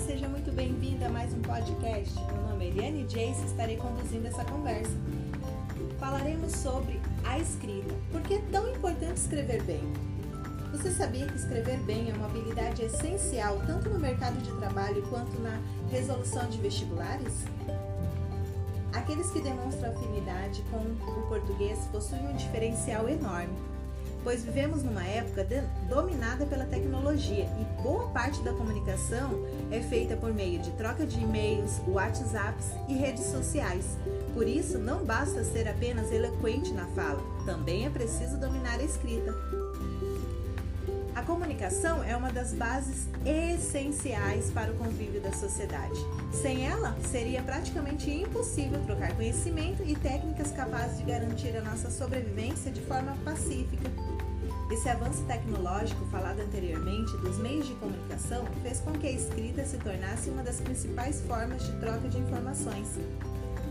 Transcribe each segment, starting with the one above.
seja muito bem-vinda a mais um podcast. Meu nome é Eliane Jace e estarei conduzindo essa conversa. Falaremos sobre a escrita. Por que é tão importante escrever bem? Você sabia que escrever bem é uma habilidade essencial tanto no mercado de trabalho quanto na resolução de vestibulares? Aqueles que demonstram afinidade com o português possuem um diferencial enorme pois vivemos numa época dominada pela tecnologia e boa parte da comunicação é feita por meio de troca de e-mails, WhatsApps e redes sociais. Por isso, não basta ser apenas eloquente na fala, também é preciso dominar a escrita. A comunicação é uma das bases essenciais para o convívio da sociedade. Sem ela, seria praticamente impossível trocar conhecimento e técnicas capazes de garantir a nossa sobrevivência de forma pacífica. Esse avanço tecnológico falado anteriormente dos meios de comunicação fez com que a escrita se tornasse uma das principais formas de troca de informações,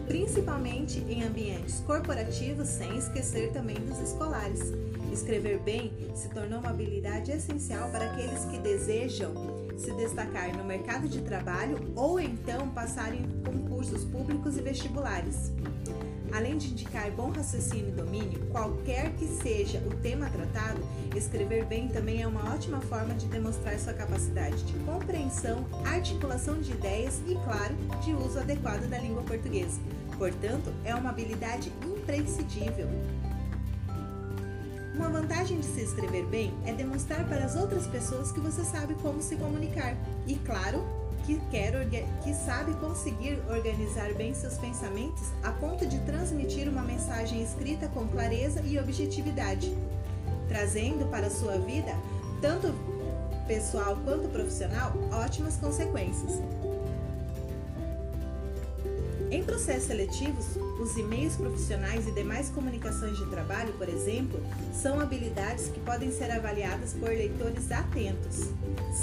principalmente em ambientes corporativos, sem esquecer também dos escolares. Escrever bem se tornou uma habilidade essencial para aqueles que desejam se destacar no mercado de trabalho ou então passar em concursos públicos e vestibulares. Além de indicar bom raciocínio e domínio, qualquer que seja o tema tratado, escrever bem também é uma ótima forma de demonstrar sua capacidade de compreensão, articulação de ideias e, claro, de uso adequado da língua portuguesa. Portanto, é uma habilidade imprescindível. Uma vantagem de se escrever bem é demonstrar para as outras pessoas que você sabe como se comunicar e, claro, que quer que sabe conseguir organizar bem seus pensamentos a ponto de transmitir uma mensagem escrita com clareza e objetividade, trazendo para sua vida, tanto pessoal quanto profissional, ótimas consequências. Em processos seletivos, os e-mails profissionais e demais comunicações de trabalho, por exemplo, são habilidades que podem ser avaliadas por leitores atentos.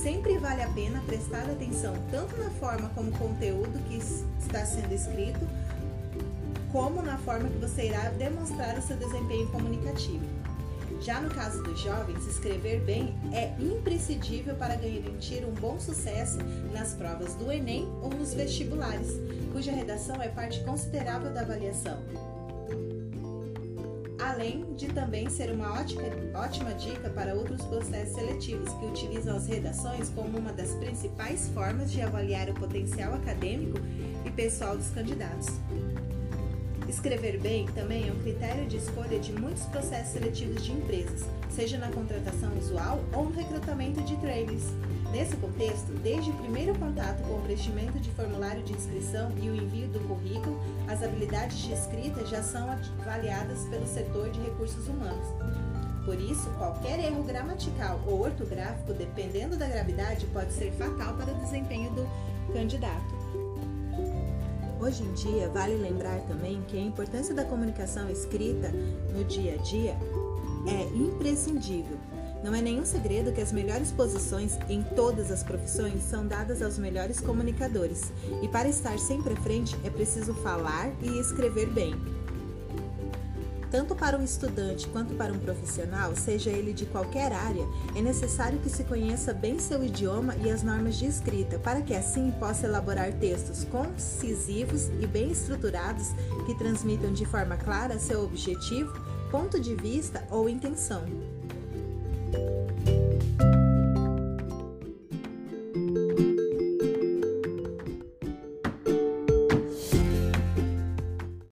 Sempre vale a pena prestar atenção tanto na forma como o conteúdo que está sendo escrito, como na forma que você irá demonstrar o seu desempenho comunicativo. Já no caso dos jovens, escrever bem é imprescindível para garantir um bom sucesso nas provas do Enem ou nos vestibulares, cuja redação é parte considerável da avaliação. Além de também ser uma ótima, dica para outros processos seletivos que utilizam as redações como uma das principais formas de avaliar o potencial acadêmico e pessoal dos candidatos. Escrever bem também é um critério de escolha de muitos processos seletivos de empresas, seja na contratação usual ou no recrutamento de trainers. Nesse contexto, desde o primeiro contato com o preenchimento de formulário de inscrição e o envio do currículo, as habilidades de escrita já são avaliadas pelo setor de recursos humanos. Por isso, qualquer erro gramatical ou ortográfico, dependendo da gravidade, pode ser fatal para o desempenho do candidato. Hoje em dia, vale lembrar também que a importância da comunicação escrita no dia a dia é imprescindível. Não é nenhum segredo que as melhores posições em todas as profissões são dadas aos melhores comunicadores, e para estar sempre à frente é preciso falar e escrever bem. Tanto para um estudante quanto para um profissional, seja ele de qualquer área, é necessário que se conheça bem seu idioma e as normas de escrita, para que assim possa elaborar textos concisivos e bem estruturados que transmitam de forma clara seu objetivo, ponto de vista ou intenção.